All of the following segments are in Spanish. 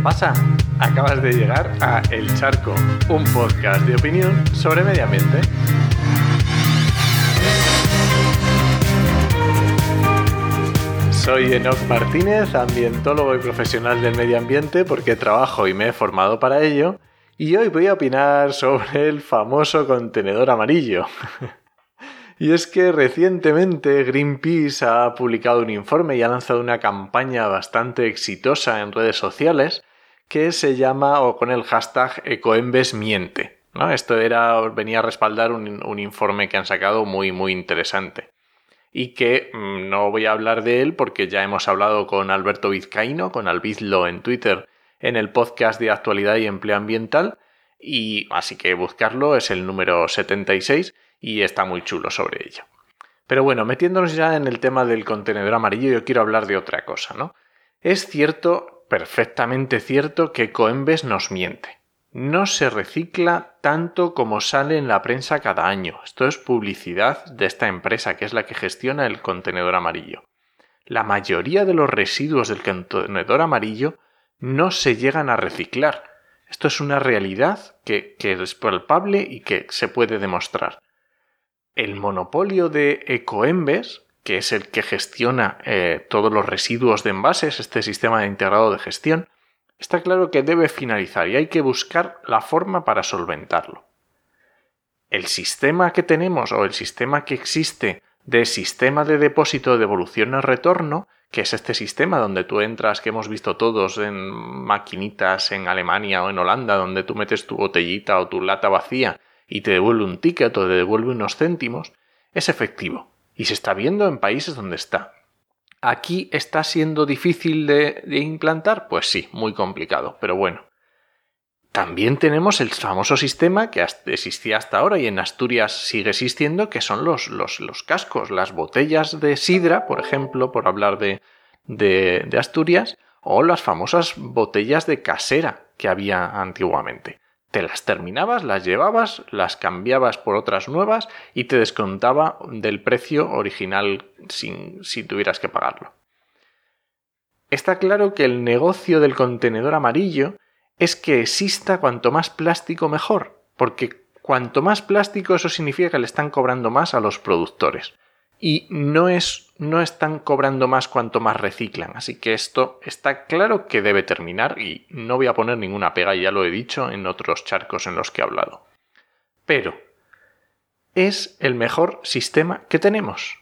¿Qué pasa? Acabas de llegar a El Charco, un podcast de opinión sobre medio ambiente. Soy Enoch Martínez, ambientólogo y profesional del medio ambiente porque trabajo y me he formado para ello. Y hoy voy a opinar sobre el famoso contenedor amarillo. Y es que recientemente Greenpeace ha publicado un informe y ha lanzado una campaña bastante exitosa en redes sociales que se llama o con el hashtag Ecoembesmiente. ¿no? Esto era, venía a respaldar un, un, informe que han sacado muy muy interesante. Y que mmm, no voy a hablar de él porque ya hemos hablado con Alberto Vizcaíno, con Albizlo en Twitter, en el podcast de actualidad y empleo ambiental. Y así que buscarlo es el número 76 y está muy chulo sobre ello. Pero bueno, metiéndonos ya en el tema del contenedor amarillo, yo quiero hablar de otra cosa, ¿no? Es cierto, perfectamente cierto, que Coembes nos miente. No se recicla tanto como sale en la prensa cada año. Esto es publicidad de esta empresa, que es la que gestiona el contenedor amarillo. La mayoría de los residuos del contenedor amarillo no se llegan a reciclar. Esto es una realidad que, que es palpable y que se puede demostrar el monopolio de Ecoembes, que es el que gestiona eh, todos los residuos de envases, este sistema integrado de gestión, está claro que debe finalizar y hay que buscar la forma para solventarlo. El sistema que tenemos o el sistema que existe de sistema de depósito de devolución y retorno, que es este sistema donde tú entras, que hemos visto todos en maquinitas en Alemania o en Holanda, donde tú metes tu botellita o tu lata vacía y te devuelve un ticket o te devuelve unos céntimos, es efectivo y se está viendo en países donde está. ¿Aquí está siendo difícil de, implantar? Pues sí, muy complicado, pero bueno. También tenemos el famoso sistema que existía hasta ahora y en Asturias sigue existiendo, que son los, los, cascos, las botellas de sidra, por ejemplo, por hablar de, de Asturias, o las famosas botellas de casera que había antiguamente te las terminabas, las llevabas, las cambiabas por otras nuevas y te descontaba del precio original sin, si tuvieras que pagarlo. Está claro que el negocio del contenedor amarillo es que exista cuanto más plástico mejor, porque cuanto más plástico eso significa que le están cobrando más a los productores y no es no están cobrando más cuanto más reciclan, así que esto está claro que debe terminar y no voy a poner ninguna pega, ya lo he dicho en otros charcos en los que he hablado. Pero es el mejor sistema que tenemos.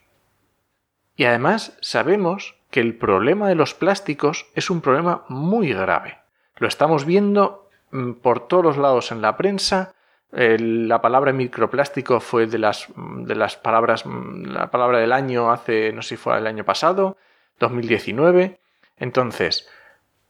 Y además sabemos que el problema de los plásticos es un problema muy grave. Lo estamos viendo mm, por todos los lados en la prensa, la palabra microplástico fue de las, de las palabras, la palabra del año hace, no sé si fue el año pasado, 2019. Entonces,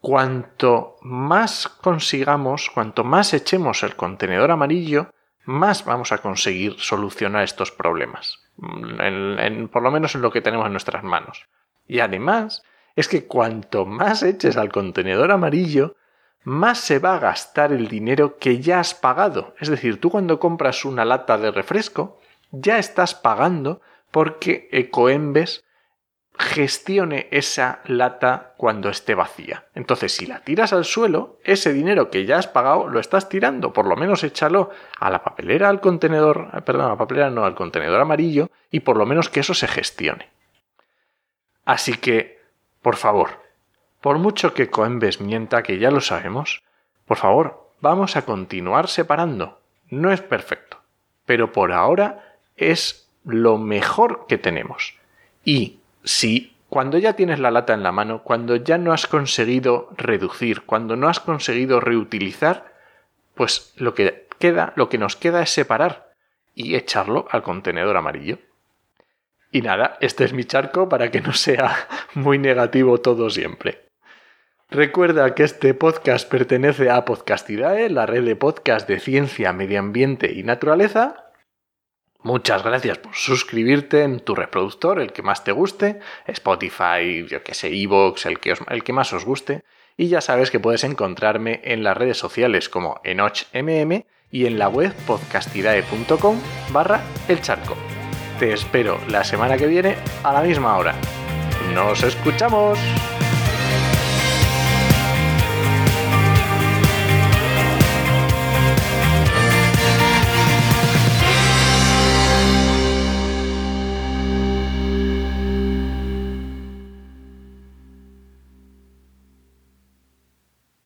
cuanto más consigamos, cuanto más echemos el contenedor amarillo, más vamos a conseguir solucionar estos problemas. Por lo menos en lo que tenemos en nuestras manos. Y además, es que cuanto más eches al contenedor amarillo, más se va a gastar el dinero que ya has pagado. Es decir, tú cuando compras una lata de refresco, ya estás pagando porque Ecoembes gestione esa lata cuando esté vacía. Entonces, si la tiras al suelo, ese dinero que ya has pagado lo estás tirando. Por lo menos échalo a la papelera, al contenedor, eh, perdón, a la papelera no, al contenedor amarillo y por lo menos que eso se gestione. Así que, por favor, por mucho que Coembes mienta, que ya lo sabemos, por favor, vamos a continuar separando. No es perfecto, pero por ahora es lo mejor que tenemos. Y si cuando ya tienes la lata en la mano, cuando ya no has conseguido reducir, cuando no has conseguido reutilizar, pues lo que queda, lo que nos queda es separar y echarlo al contenedor amarillo. Y nada, este es mi charco para que no sea muy negativo todo siempre. Recuerda que este podcast pertenece a Podcastidae, la red de podcast de ciencia, medio ambiente y naturaleza. Muchas gracias por suscribirte en tu reproductor, el que más te guste, Spotify, yo que sé, Evox, el que, el que más os guste. Y ya sabes que puedes encontrarme en las redes sociales como enochmm y en la web podcastidae.com barra el charco. Te espero la semana que viene a la misma hora. ¡Nos escuchamos!